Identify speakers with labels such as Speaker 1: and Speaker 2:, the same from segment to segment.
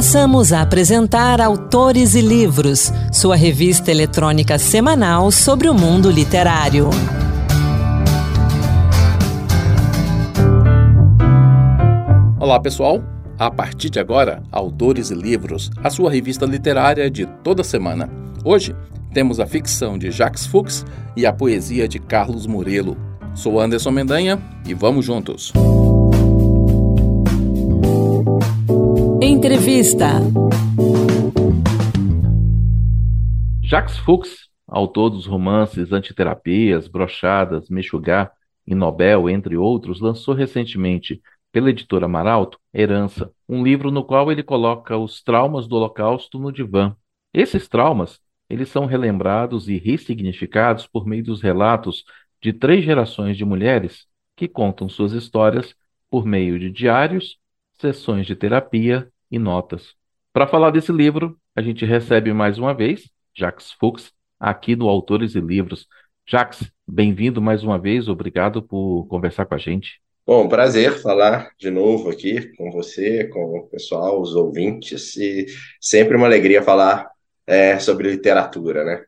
Speaker 1: Passamos a apresentar Autores e Livros, sua revista eletrônica semanal sobre o mundo literário.
Speaker 2: Olá, pessoal. A partir de agora, Autores e Livros, a sua revista literária de toda semana. Hoje temos a ficção de Jacques Fuchs e a poesia de Carlos Murelo. Sou Anderson Mendanha e vamos juntos.
Speaker 1: Entrevista.
Speaker 2: Jacques Fuchs, autor dos romances Antiterapias, Brochadas, Mexugar e Nobel, entre outros, lançou recentemente pela editora Maralto Herança, um livro no qual ele coloca os traumas do Holocausto no divã. Esses traumas, eles são relembrados e ressignificados por meio dos relatos de três gerações de mulheres que contam suas histórias por meio de diários sessões de terapia e notas. Para falar desse livro, a gente recebe mais uma vez Jacques Fuchs, aqui no Autores e Livros. Jacques, bem-vindo mais uma vez, obrigado por conversar com a gente.
Speaker 3: Bom, prazer falar de novo aqui com você, com o pessoal, os ouvintes, e sempre uma alegria falar é, sobre literatura, né?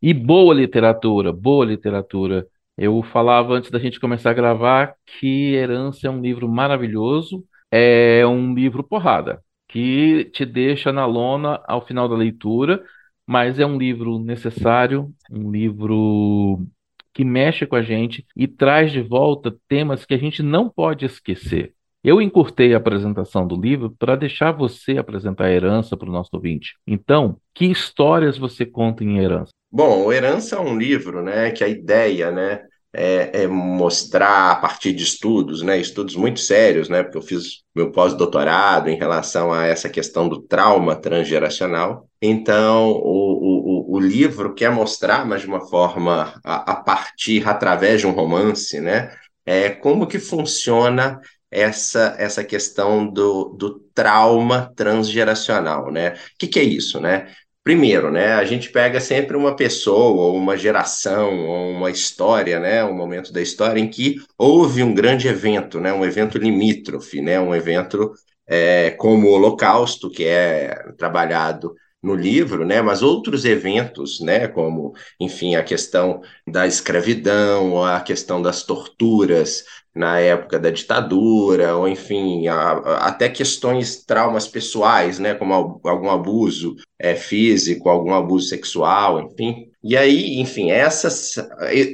Speaker 2: e boa literatura, boa literatura. Eu falava antes da gente começar a gravar que Herança é um livro maravilhoso, é um livro porrada, que te deixa na lona ao final da leitura, mas é um livro necessário, um livro que mexe com a gente e traz de volta temas que a gente não pode esquecer. Eu encurtei a apresentação do livro para deixar você apresentar a herança para o nosso ouvinte. Então, que histórias você conta em Herança?
Speaker 3: Bom, Herança é um livro, né, que a ideia, né, é, é, mostrar a partir de estudos, né, estudos muito sérios, né, porque eu fiz meu pós-doutorado em relação a essa questão do trauma transgeracional. Então, o, o, o livro quer mostrar, mas de uma forma a, a partir, através de um romance, né, é, como que funciona essa, essa questão do, do trauma transgeracional, né? O que, que é isso, né? Primeiro, né, a gente pega sempre uma pessoa, ou uma geração, ou uma história, né, um momento da história em que houve um grande evento, né, um evento limítrofe, né, um evento é, como o Holocausto, que é trabalhado no livro, né, mas outros eventos, né, como, enfim, a questão da escravidão, a questão das torturas, na época da ditadura, ou enfim, a, a, até questões, traumas pessoais, né, como algum abuso é, físico, algum abuso sexual, enfim. E aí, enfim, essas,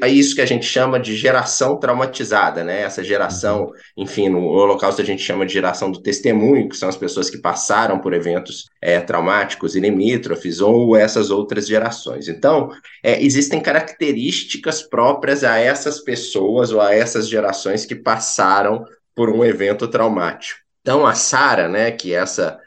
Speaker 3: é isso que a gente chama de geração traumatizada, né? Essa geração, uhum. enfim, no Holocausto a gente chama de geração do testemunho, que são as pessoas que passaram por eventos é, traumáticos e limítrofes, ou essas outras gerações. Então, é, existem características próprias a essas pessoas ou a essas gerações que passaram por um evento traumático. Então, a Sara, né, que é essa é,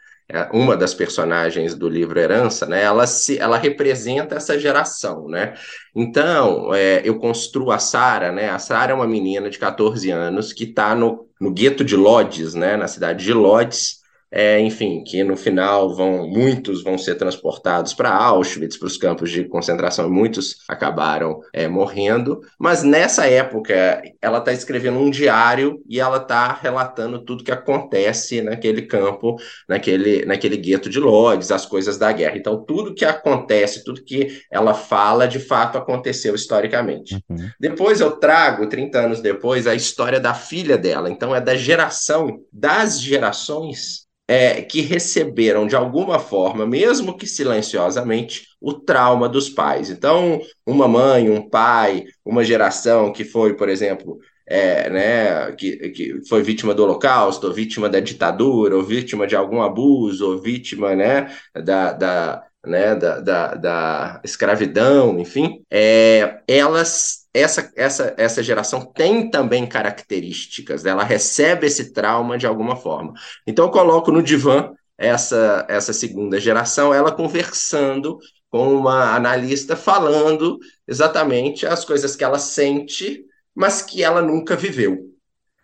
Speaker 3: uma das personagens do livro Herança, né, ela, se, ela representa essa geração, né? Então, é, eu construo a Sara, né? A Sara é uma menina de 14 anos que está no, no gueto de Lodz, né, na cidade de Lodz, é, enfim, que no final vão muitos vão ser transportados para Auschwitz, para os campos de concentração, e muitos acabaram é, morrendo. Mas nessa época, ela está escrevendo um diário e ela está relatando tudo que acontece naquele campo, naquele, naquele gueto de Lodz, as coisas da guerra. Então, tudo que acontece, tudo que ela fala, de fato aconteceu historicamente. Uhum. Depois eu trago, 30 anos depois, a história da filha dela. Então, é da geração, das gerações é, que receberam de alguma forma, mesmo que silenciosamente, o trauma dos pais. Então, uma mãe, um pai, uma geração que foi, por exemplo, é, né, que, que foi vítima do Holocausto, ou vítima da ditadura, ou vítima de algum abuso, ou vítima né, da, da, né, da, da, da escravidão, enfim, é, elas essa, essa, essa geração tem também características, ela recebe esse trauma de alguma forma. Então, eu coloco no divã essa, essa segunda geração, ela conversando com uma analista, falando exatamente as coisas que ela sente, mas que ela nunca viveu.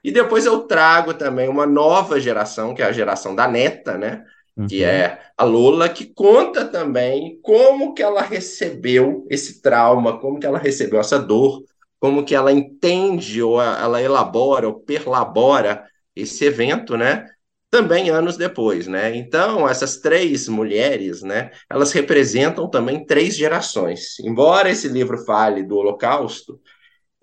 Speaker 3: E depois eu trago também uma nova geração, que é a geração da neta, né? Uhum. Que é a Lola, que conta também como que ela recebeu esse trauma, como que ela recebeu essa dor, como que ela entende ou ela elabora ou perlabora esse evento, né? também anos depois, né? Então, essas três mulheres, né, elas representam também três gerações. Embora esse livro fale do Holocausto,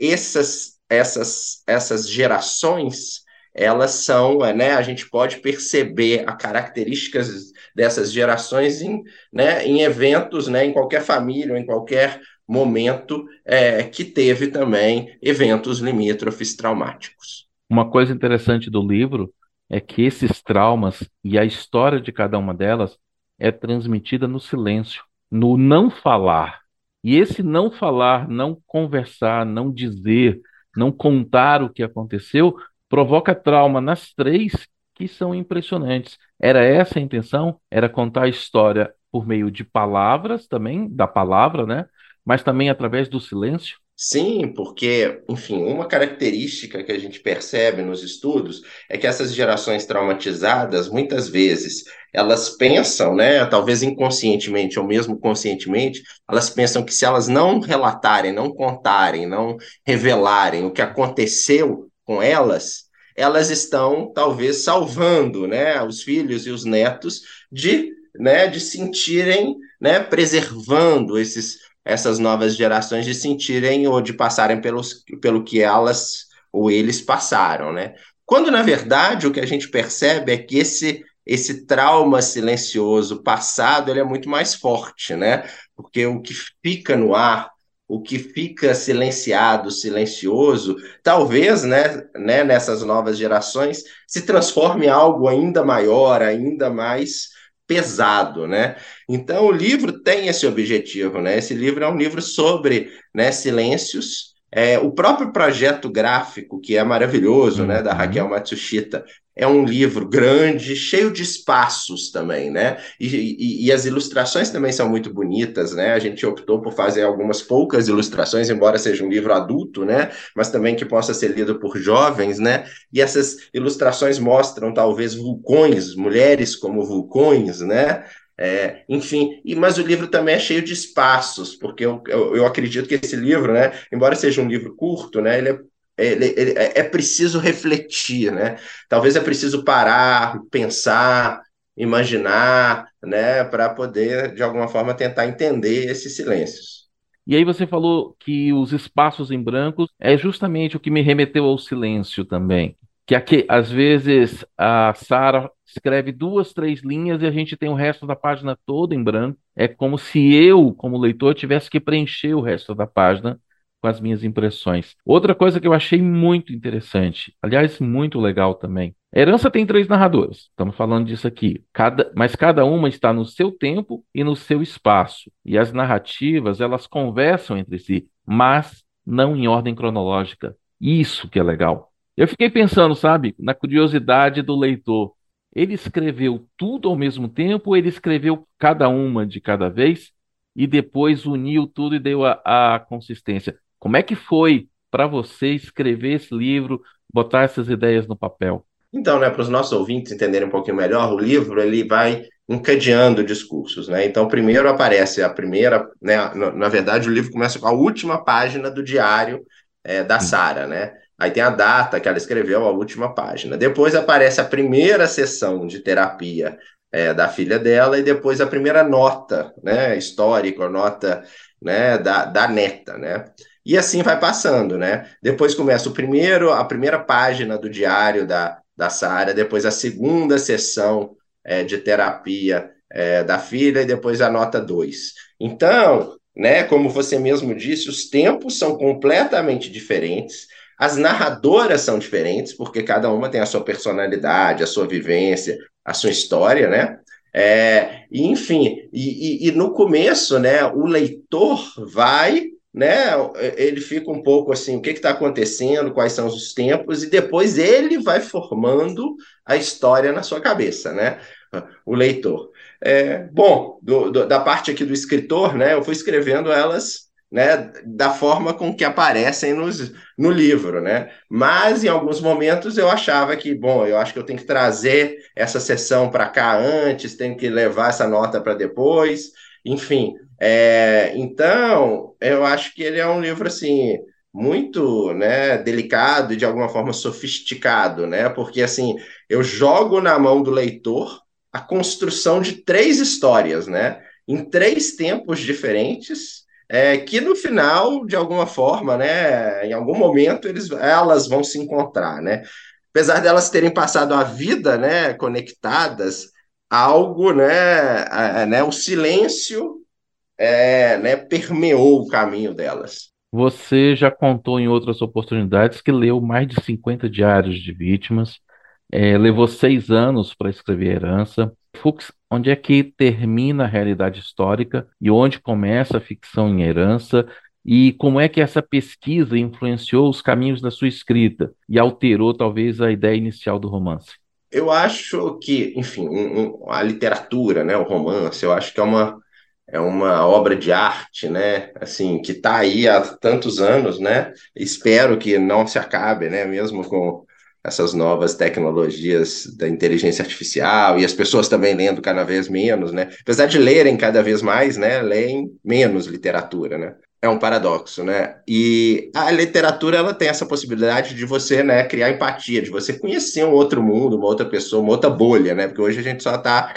Speaker 3: essas, essas, essas gerações, elas são, né, a gente pode perceber as características dessas gerações em, né, em eventos, né, em qualquer família, em qualquer momento é, que teve também eventos limítrofes traumáticos.
Speaker 2: Uma coisa interessante do livro é que esses traumas e a história de cada uma delas é transmitida no silêncio, no não falar. E esse não falar, não conversar, não dizer, não contar o que aconteceu, provoca trauma nas três que são impressionantes. Era essa a intenção? Era contar a história por meio de palavras também, da palavra, né? Mas também através do silêncio.
Speaker 3: Sim, porque, enfim, uma característica que a gente percebe nos estudos é que essas gerações traumatizadas, muitas vezes, elas pensam, né, talvez inconscientemente ou mesmo conscientemente, elas pensam que se elas não relatarem, não contarem, não revelarem o que aconteceu com elas, elas estão talvez salvando, né, os filhos e os netos de, né, de sentirem, né, preservando esses essas novas gerações de sentirem ou de passarem pelos, pelo que elas ou eles passaram, né? Quando, na verdade, o que a gente percebe é que esse, esse trauma silencioso passado ele é muito mais forte, né? Porque o que fica no ar, o que fica silenciado, silencioso, talvez, né, né, nessas novas gerações, se transforme em algo ainda maior, ainda mais pesado, né? Então o livro tem esse objetivo, né? Esse livro é um livro sobre né, silêncios. É, o próprio projeto gráfico, que é maravilhoso, uhum. né, da uhum. Raquel Matsushita, é um livro grande, cheio de espaços também, né? E, e, e, as ilustrações também são muito bonitas, né? A gente optou por fazer algumas poucas ilustrações, embora seja um livro adulto, né? Mas também que possa ser lido por jovens, né? E essas ilustrações mostram talvez vulcões, mulheres como vulcões, né? É, enfim, e, mas o livro também é cheio de espaços, porque eu, eu, eu, acredito que esse livro, né, embora seja um livro curto, né, ele é ele, ele, é, é preciso refletir, né? Talvez é preciso parar, pensar, imaginar, né, para poder de alguma forma tentar entender esses silêncios.
Speaker 2: E aí você falou que os espaços em branco é justamente o que me remeteu ao silêncio também. Que aqui, às vezes a Sara escreve duas, três linhas e a gente tem o resto da página toda em branco. É como se eu, como leitor, tivesse que preencher o resto da página com as minhas impressões. Outra coisa que eu achei muito interessante, aliás, muito legal também. Herança tem três narradoras, estamos falando disso aqui. Cada, mas cada uma está no seu tempo e no seu espaço. E as narrativas, elas conversam entre si, mas não em ordem cronológica. Isso que é legal. Eu fiquei pensando, sabe, na curiosidade do leitor. Ele escreveu tudo ao mesmo tempo ou ele escreveu cada uma de cada vez e depois uniu tudo e deu a, a consistência? Como é que foi para você escrever esse livro, botar essas ideias no papel?
Speaker 3: Então, né, para os nossos ouvintes entenderem um pouquinho melhor, o livro ele vai encadeando discursos, né? Então, primeiro aparece a primeira, né? Na, na verdade, o livro começa com a última página do diário é, da Sara, né? Aí tem a data que ela escreveu, a última página. Depois aparece a primeira sessão de terapia é, da filha dela e depois a primeira nota, né? Histórica, nota, né? Da, da neta, né? E assim vai passando, né? Depois começa o primeiro, a primeira página do diário da, da Sara, depois a segunda sessão é, de terapia é, da filha e depois a nota 2. Então, né, como você mesmo disse, os tempos são completamente diferentes, as narradoras são diferentes, porque cada uma tem a sua personalidade, a sua vivência, a sua história, né? É, enfim, e, e, e no começo, né, o leitor vai né? Ele fica um pouco assim, o que está acontecendo, quais são os tempos, e depois ele vai formando a história na sua cabeça, né? O leitor. É, bom, do, do, da parte aqui do escritor, né? Eu fui escrevendo elas né, da forma com que aparecem nos, no livro, né? Mas em alguns momentos eu achava que, bom, eu acho que eu tenho que trazer essa sessão para cá antes, tenho que levar essa nota para depois, enfim. É, então, eu acho que ele é um livro assim muito né, delicado e de alguma forma sofisticado, né? Porque assim, eu jogo na mão do leitor a construção de três histórias, né? Em três tempos diferentes, é, que no final, de alguma forma, né, em algum momento, eles, elas vão se encontrar, né? Apesar delas terem passado a vida, né, conectadas, algo, né, a, né, o silêncio, é, né, permeou o caminho delas.
Speaker 2: Você já contou em outras oportunidades que leu mais de 50 diários de vítimas, é, levou seis anos para escrever Herança. Fuchs, onde é que termina a realidade histórica e onde começa a ficção em Herança? E como é que essa pesquisa influenciou os caminhos da sua escrita e alterou talvez a ideia inicial do romance?
Speaker 3: Eu acho que, enfim, um, um, a literatura, né, o romance, eu acho que é uma é uma obra de arte, né? Assim, que está aí há tantos anos, né? Espero que não se acabe, né? Mesmo com essas novas tecnologias da inteligência artificial e as pessoas também lendo cada vez menos, né? Apesar de lerem cada vez mais, né? Leem menos literatura, né? É um paradoxo, né? E a literatura ela tem essa possibilidade de você, né, criar empatia, de você conhecer um outro mundo, uma outra pessoa, uma outra bolha, né? Porque hoje a gente só está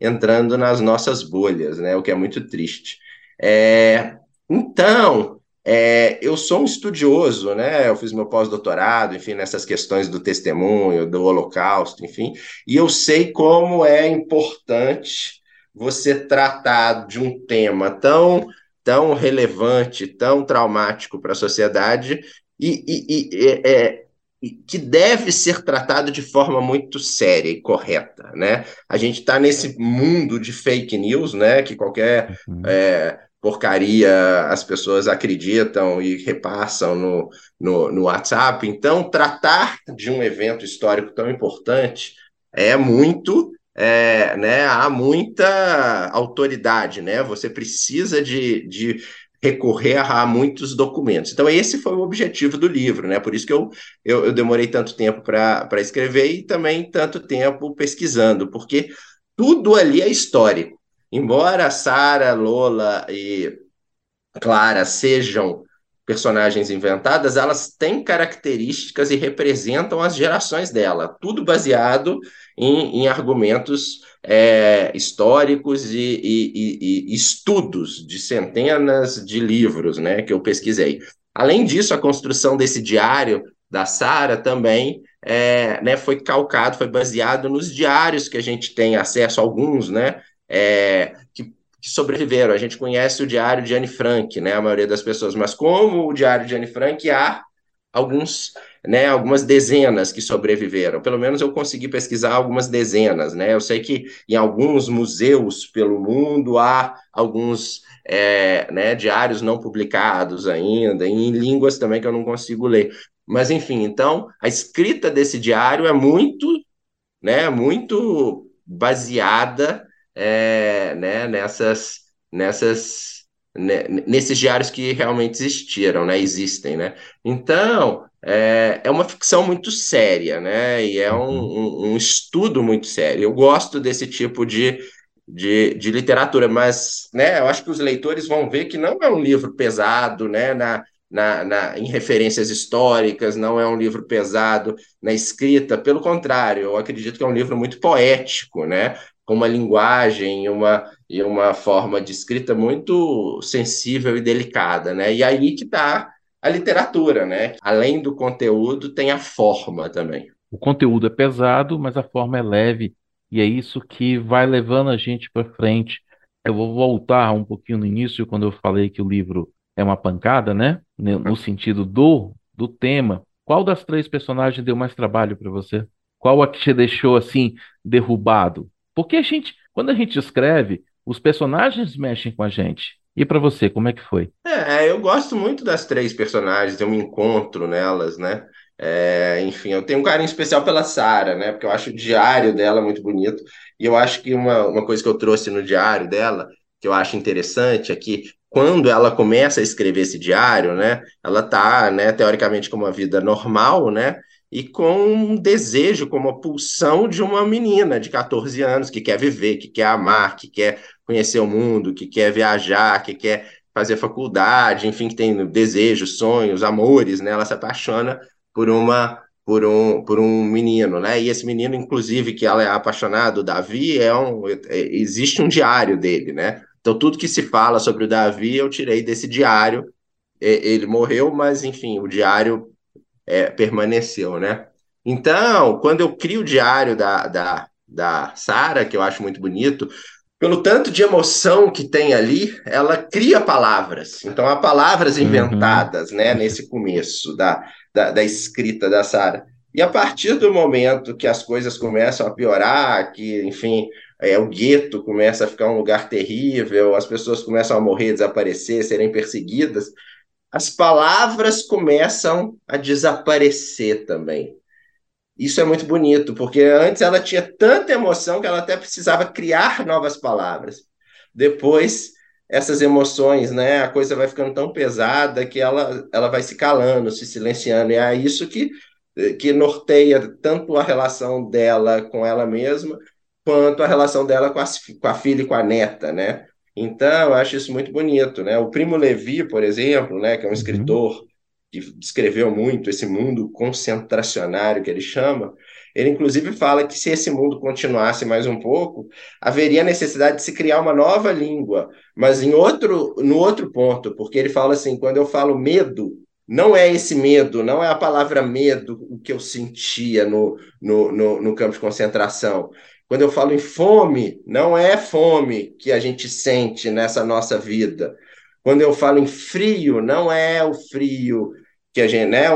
Speaker 3: entrando nas nossas bolhas, né? O que é muito triste. É, então, é, eu sou um estudioso, né? Eu fiz meu pós-doutorado, enfim, nessas questões do testemunho, do Holocausto, enfim, e eu sei como é importante você tratar de um tema tão tão relevante, tão traumático para a sociedade e, e, e é, que deve ser tratado de forma muito séria e correta, né? A gente está nesse mundo de fake news, né? Que qualquer uhum. é, porcaria as pessoas acreditam e repassam no, no, no WhatsApp. Então, tratar de um evento histórico tão importante é muito é, né, há muita autoridade, né? Você precisa de, de recorrer a muitos documentos. Então, esse foi o objetivo do livro, né? Por isso que eu, eu, eu demorei tanto tempo para escrever e também tanto tempo pesquisando, porque tudo ali é histórico. Embora Sara, Lola e Clara sejam personagens inventadas, elas têm características e representam as gerações dela, tudo baseado em, em argumentos é, históricos e, e, e, estudos de centenas de livros né, que eu pesquisei. Além disso, a construção desse diário da Sara também é, né, foi calcado, foi baseado nos diários que a gente tem acesso, alguns, né, é, que que sobreviveram. A gente conhece o diário de Anne Frank, né, a maioria das pessoas, mas como o diário de Anne Frank, há alguns, né, algumas dezenas que sobreviveram. Pelo menos eu consegui pesquisar algumas dezenas, né? Eu sei que em alguns museus pelo mundo há alguns é, né, diários não publicados ainda, em línguas também que eu não consigo ler. Mas enfim, então a escrita desse diário é muito, né, muito baseada é, né, nessas, nessas, né, nesses diários que realmente existiram, né, existem, né? Então, é, é uma ficção muito séria, né? E é um, uhum. um, um estudo muito sério. Eu gosto desse tipo de, de, de, literatura, mas né, eu acho que os leitores vão ver que não é um livro pesado, né? Na, na, na, em referências históricas, não é um livro pesado na escrita, pelo contrário, eu acredito que é um livro muito poético, né? Com uma linguagem e uma, e uma forma de escrita muito sensível e delicada, né? E aí que está a literatura, né? Além do conteúdo, tem a forma também.
Speaker 2: O conteúdo é pesado, mas a forma é leve, e é isso que vai levando a gente para frente. Eu vou voltar um pouquinho no início, quando eu falei que o livro é uma pancada, né? No sentido do, do tema. Qual das três personagens deu mais trabalho para você? Qual a que te deixou assim derrubado? Porque a gente, quando a gente escreve, os personagens mexem com a gente. E para você, como é que foi?
Speaker 3: É, eu gosto muito das três personagens, eu me encontro nelas, né? É, enfim, eu tenho um carinho especial pela Sara, né? Porque eu acho o diário dela muito bonito. E eu acho que uma, uma coisa que eu trouxe no diário dela, que eu acho interessante, é que quando ela começa a escrever esse diário, né? Ela tá, né, teoricamente, com uma vida normal, né? E com um desejo, com uma pulsão de uma menina de 14 anos que quer viver, que quer amar, que quer conhecer o mundo, que quer viajar, que quer fazer faculdade, enfim, que tem desejos, sonhos, amores, né? Ela se apaixona por uma por um, por um menino, né? E esse menino, inclusive, que ela é apaixonada, o Davi, é um, é, existe um diário dele, né? Então, tudo que se fala sobre o Davi, eu tirei desse diário. Ele morreu, mas, enfim, o diário é, permaneceu, né? Então, quando eu crio o diário da, da, da Sara, que eu acho muito bonito, pelo tanto de emoção que tem ali, ela cria palavras. Então, há palavras uhum. inventadas, uhum. né, nesse começo da, da, da escrita da Sara. E a partir do momento que as coisas começam a piorar, que, enfim, é, o gueto começa a ficar um lugar terrível, as pessoas começam a morrer, desaparecer, serem perseguidas, as palavras começam a desaparecer também. Isso é muito bonito, porque antes ela tinha tanta emoção que ela até precisava criar novas palavras. Depois, essas emoções, né, a coisa vai ficando tão pesada que ela, ela vai se calando, se silenciando. E é isso que, que norteia tanto a relação dela com ela mesma, quanto a relação dela com a, com a filha e com a neta, né? Então, eu acho isso muito bonito, né? O Primo Levi, por exemplo, né, que é um uhum. escritor que descreveu muito esse mundo concentracionário que ele chama, ele inclusive fala que se esse mundo continuasse mais um pouco, haveria necessidade de se criar uma nova língua, mas em outro, no outro ponto, porque ele fala assim, quando eu falo medo, não é esse medo, não é a palavra medo o que eu sentia no, no, no, no campo de concentração. Quando eu falo em fome, não é fome que a gente sente nessa nossa vida. Quando eu falo em frio, não é o frio que a gente, né,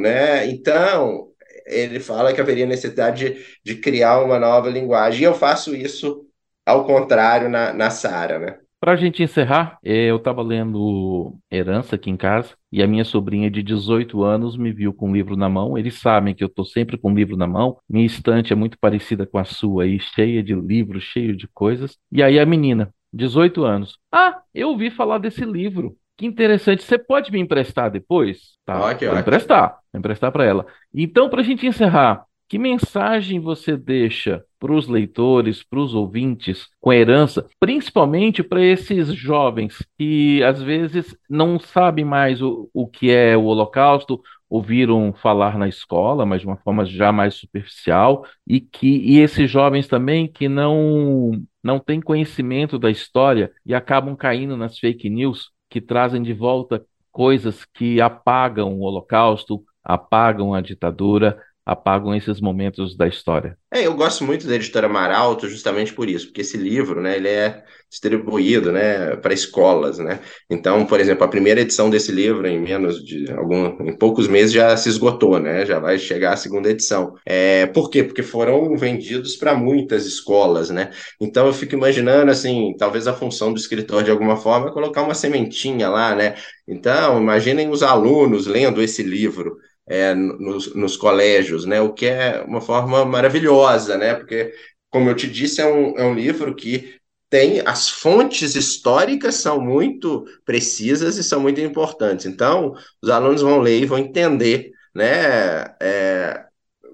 Speaker 3: né? Então, ele fala que haveria necessidade de, de criar uma nova linguagem. E eu faço isso ao contrário na, na Sara, né?
Speaker 2: Para a gente encerrar, é, eu estava lendo Herança aqui em casa e a minha sobrinha de 18 anos me viu com um livro na mão. Eles sabem que eu estou sempre com um livro na mão. Minha estante é muito parecida com a sua aí, cheia de livros, cheio de coisas. E aí a menina, 18 anos. Ah, eu ouvi falar desse livro. Que interessante. Você pode me emprestar depois? Tá,
Speaker 3: okay, vou
Speaker 2: emprestar. Vou emprestar para ela. Então, para a gente encerrar, que mensagem você deixa para os leitores, para os ouvintes, com herança, principalmente para esses jovens que às vezes não sabem mais o, o que é o Holocausto, ouviram falar na escola, mas de uma forma já mais superficial, e que e esses jovens também que não não têm conhecimento da história e acabam caindo nas fake news que trazem de volta coisas que apagam o Holocausto, apagam a ditadura, apagam esses momentos da história.
Speaker 3: É, eu gosto muito da editora Maralto justamente por isso, porque esse livro, né, ele é distribuído, né, para escolas, né? Então, por exemplo, a primeira edição desse livro em menos de algum, em poucos meses já se esgotou, né? Já vai chegar a segunda edição. É, por quê? Porque foram vendidos para muitas escolas, né? Então eu fico imaginando assim, talvez a função do escritor de alguma forma é colocar uma sementinha lá, né? Então, imaginem os alunos lendo esse livro é, nos, nos, colégios, né? O que é uma forma maravilhosa, né? Porque, como eu te disse, é um, é um livro que tem as fontes históricas são muito precisas e são muito importantes. Então, os alunos vão ler e vão entender, né? É,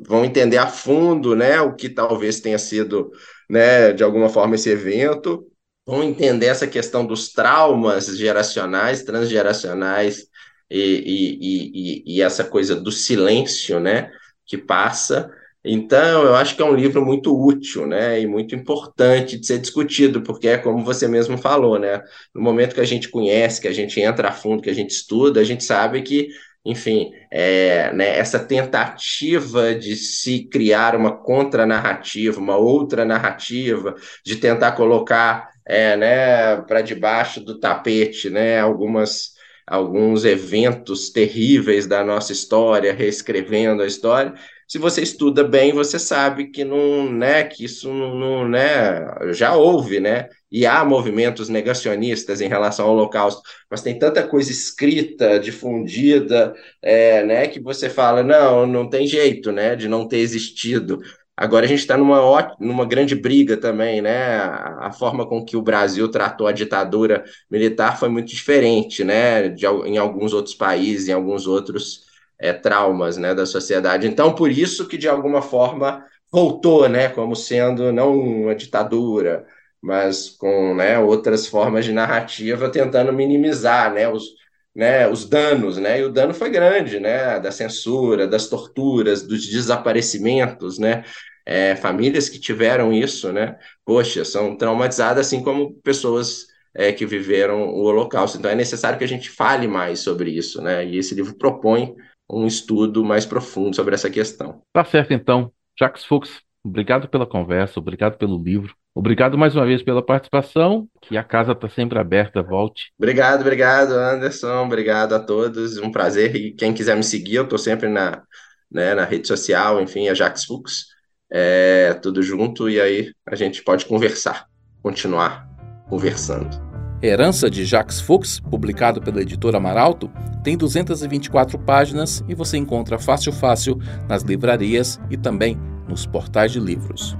Speaker 3: vão entender a fundo, né? O que talvez tenha sido, né? De alguma forma esse evento, vão entender essa questão dos traumas geracionais, transgeracionais e, e, e, e essa coisa do silêncio, né, que passa. Então, eu acho que é um livro muito útil, né, e muito importante de ser discutido, porque é como você mesmo falou, né, no momento que a gente conhece, que a gente entra a fundo, que a gente estuda, a gente sabe que, enfim, é, né, essa tentativa de se criar uma contranarrativa, uma outra narrativa, de tentar colocar, é, né, para debaixo do tapete, né, algumas alguns eventos terríveis da nossa história, reescrevendo a história. Se você estuda bem, você sabe que não, né, que isso não, não, né, já houve, né? E há movimentos negacionistas em relação ao Holocausto, mas tem tanta coisa escrita, difundida, é, né, que você fala, não, não tem jeito, né, de não ter existido. Agora a gente está numa, numa grande briga também, né? A, forma com que o Brasil tratou a ditadura militar foi muito diferente, né? De, em alguns outros países, em alguns outros é, traumas, né? Da sociedade. Então, por isso que de alguma forma voltou, né? Como sendo não uma ditadura, mas com né, outras formas de narrativa tentando minimizar né, os, né, os danos, né? E o dano foi grande, né? Da censura, das torturas, dos desaparecimentos, né? É, famílias que tiveram isso, né? Poxa, são traumatizadas assim como pessoas é, que viveram o Holocausto. Então é necessário que a gente fale mais sobre isso, né? E esse livro propõe um estudo mais profundo sobre essa questão.
Speaker 2: Tá certo, então. Jacques Fuchs, obrigado pela conversa, obrigado pelo livro. Obrigado mais uma vez pela participação, que a casa está sempre aberta, volte.
Speaker 3: Obrigado, obrigado, Anderson, obrigado a todos, um prazer. E quem quiser me seguir, eu estou sempre na, né, na rede social, enfim, é Jax Fux, é, tudo junto, e aí a gente pode conversar, continuar conversando.
Speaker 2: Herança de Jacques Fuchs, publicado pela editora Maralto, tem 224 páginas e você encontra fácil fácil nas livrarias e também nos portais de livros.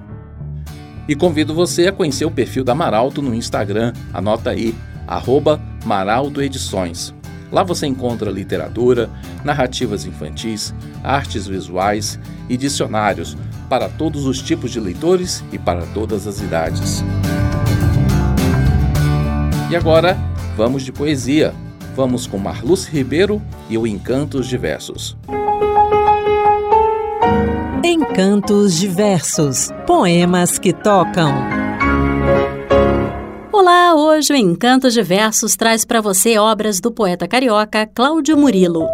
Speaker 2: E convido você a conhecer o perfil da Maralto no Instagram, anota aí, arroba Maralto Edições. Lá você encontra literatura, narrativas infantis, artes visuais e dicionários para todos os tipos de leitores e para todas as idades. E agora, vamos de poesia. Vamos com Marluce Ribeiro e o Encantos Diversos.
Speaker 1: Encantos Diversos Poemas que tocam.
Speaker 4: Olá, hoje o Encantos Diversos traz para você obras do poeta carioca Cláudio Murilo.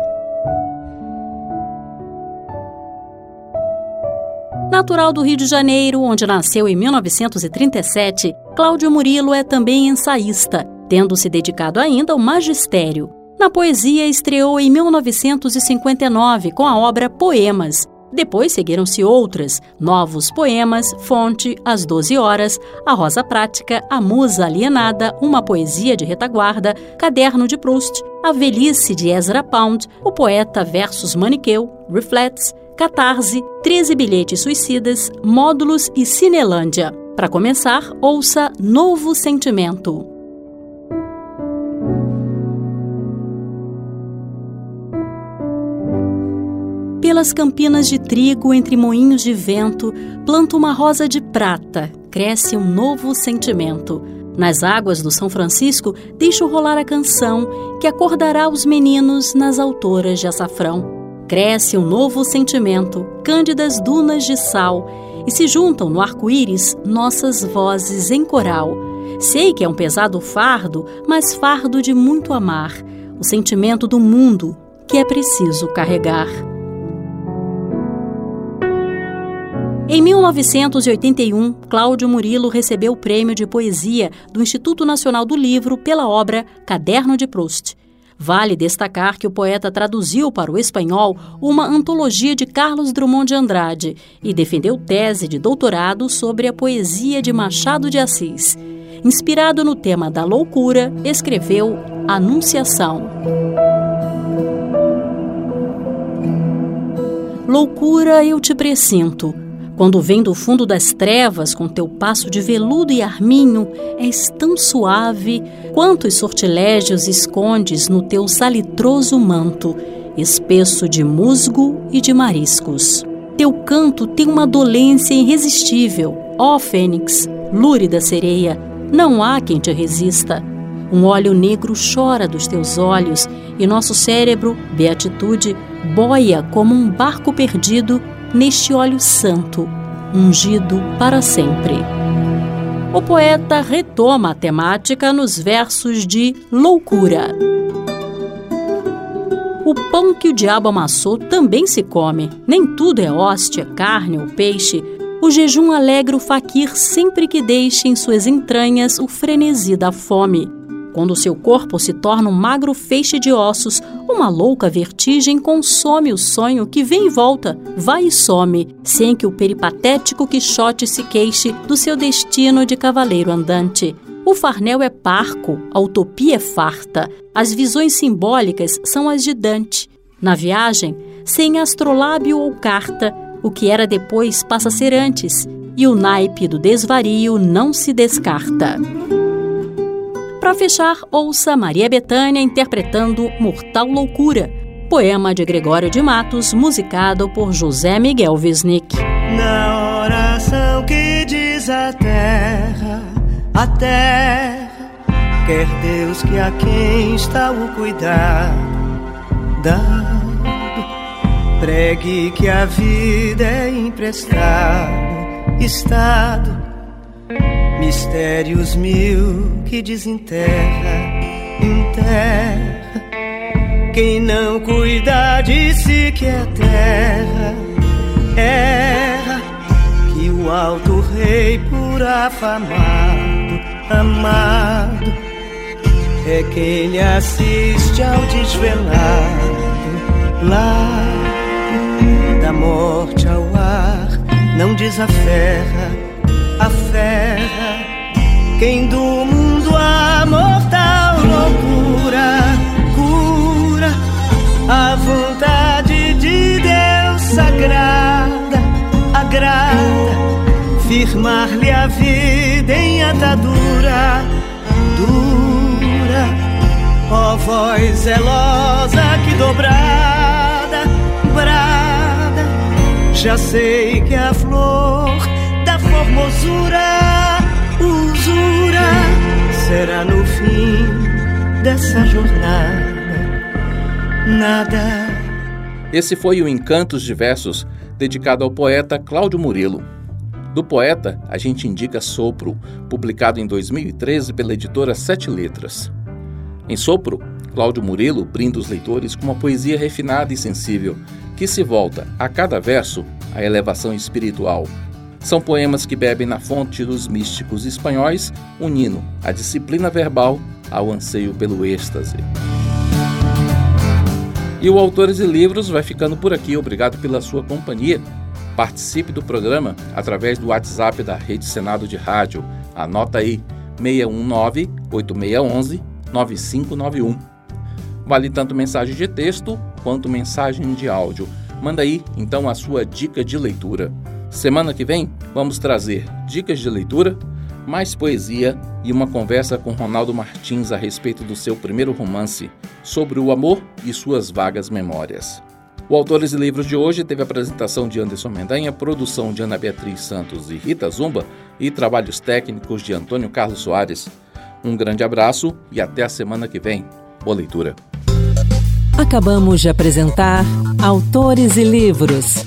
Speaker 4: Natural do Rio de Janeiro, onde nasceu em 1937, Cláudio Murilo é também ensaísta, tendo se dedicado ainda ao magistério. Na poesia, estreou em 1959 com a obra Poemas, depois seguiram-se outras, novos poemas, Fonte, As Doze Horas, A Rosa Prática, A Musa Alienada, Uma Poesia de Retaguarda, Caderno de Proust, A Velhice de Ezra Pound, O Poeta versus Maniqueu, Reflects, Catarse, 13 Bilhetes Suicidas, Módulos e Cinelândia. Para começar, ouça Novo Sentimento. Pelas campinas de trigo, entre moinhos de vento, planta uma rosa de prata, cresce um novo sentimento. Nas águas do São Francisco, deixo rolar a canção que acordará os meninos nas autoras de açafrão. Cresce um novo sentimento, cândidas dunas de sal, e se juntam no arco-íris nossas vozes em coral. Sei que é um pesado fardo, mas fardo de muito amar, o sentimento do mundo que é preciso carregar. Em 1981, Cláudio Murilo recebeu o prêmio de poesia do Instituto Nacional do Livro pela obra Caderno de Proust. Vale destacar que o poeta traduziu para o espanhol uma antologia de Carlos Drummond de Andrade e defendeu tese de doutorado sobre a poesia de Machado de Assis. Inspirado no tema da loucura, escreveu Anunciação. Loucura eu te presinto quando vem do fundo das trevas com teu passo de veludo e arminho, és tão suave quantos sortilégios escondes no teu salitroso manto, espesso de musgo e de mariscos. Teu canto tem uma dolência irresistível, ó fênix, lúrida sereia, não há quem te resista. Um óleo negro chora dos teus olhos e nosso cérebro, beatitude, boia como um barco perdido neste óleo santo, ungido para sempre. O poeta retoma a temática nos versos de Loucura. O pão que o diabo amassou também se come. Nem tudo é hóstia, carne ou peixe. O jejum alegra o faquir sempre que deixe em suas entranhas o frenesi da fome. Quando seu corpo se torna um magro feixe de ossos, uma louca vertigem consome o sonho que vem e volta, vai e some, sem que o peripatético Quixote se queixe do seu destino de cavaleiro andante. O farnel é parco, a utopia é farta, as visões simbólicas são as de Dante. Na viagem, sem astrolábio ou carta, o que era depois passa a ser antes, e o naipe do desvario não se descarta. Para fechar, ouça Maria Bethânia interpretando Mortal Loucura, poema de Gregório de Matos, musicado por José Miguel Wisnik.
Speaker 5: Na oração que diz a terra, a terra, quer Deus que a quem está o cuidar dado, pregue que a vida é emprestado, estado, mistérios mil que desenterra, enterra. Quem não cuida de si que é terra, erra que o alto rei por afamado, amado, é quem lhe assiste ao desvelado lado da morte ao ar, não desaferra, aferra quem do mundo a mortal loucura cura a vontade de Deus sagrada, agrada firmar-lhe a vida em atadura dura, ó voz zelosa que dobrada, brada, já sei que a flor da formosura, usura, será no fim dessa jornada nada.
Speaker 2: Esse foi o Encantos de Versos, dedicado ao poeta Cláudio Murilo. Do poeta, a gente indica Sopro, publicado em 2013 pela editora Sete Letras. Em Sopro, Cláudio Murilo brinda os leitores com uma poesia refinada e sensível, que se volta, a cada verso, à elevação espiritual. São poemas que bebem na fonte dos místicos espanhóis, unindo a disciplina verbal ao anseio pelo êxtase. E o Autores e Livros vai ficando por aqui. Obrigado pela sua companhia. Participe do programa através do WhatsApp da Rede Senado de Rádio. Anota aí 619-8611-9591. Vale tanto mensagem de texto quanto mensagem de áudio. Manda aí então a sua dica de leitura. Semana que vem vamos trazer dicas de leitura, mais poesia e uma conversa com Ronaldo Martins a respeito do seu primeiro romance, sobre o amor e suas vagas memórias. O Autores e Livros de hoje teve a apresentação de Anderson Mendanha, produção de Ana Beatriz Santos e Rita Zumba e trabalhos técnicos de Antônio Carlos Soares. Um grande abraço e até a semana que vem. Boa leitura.
Speaker 1: Acabamos de apresentar Autores e Livros,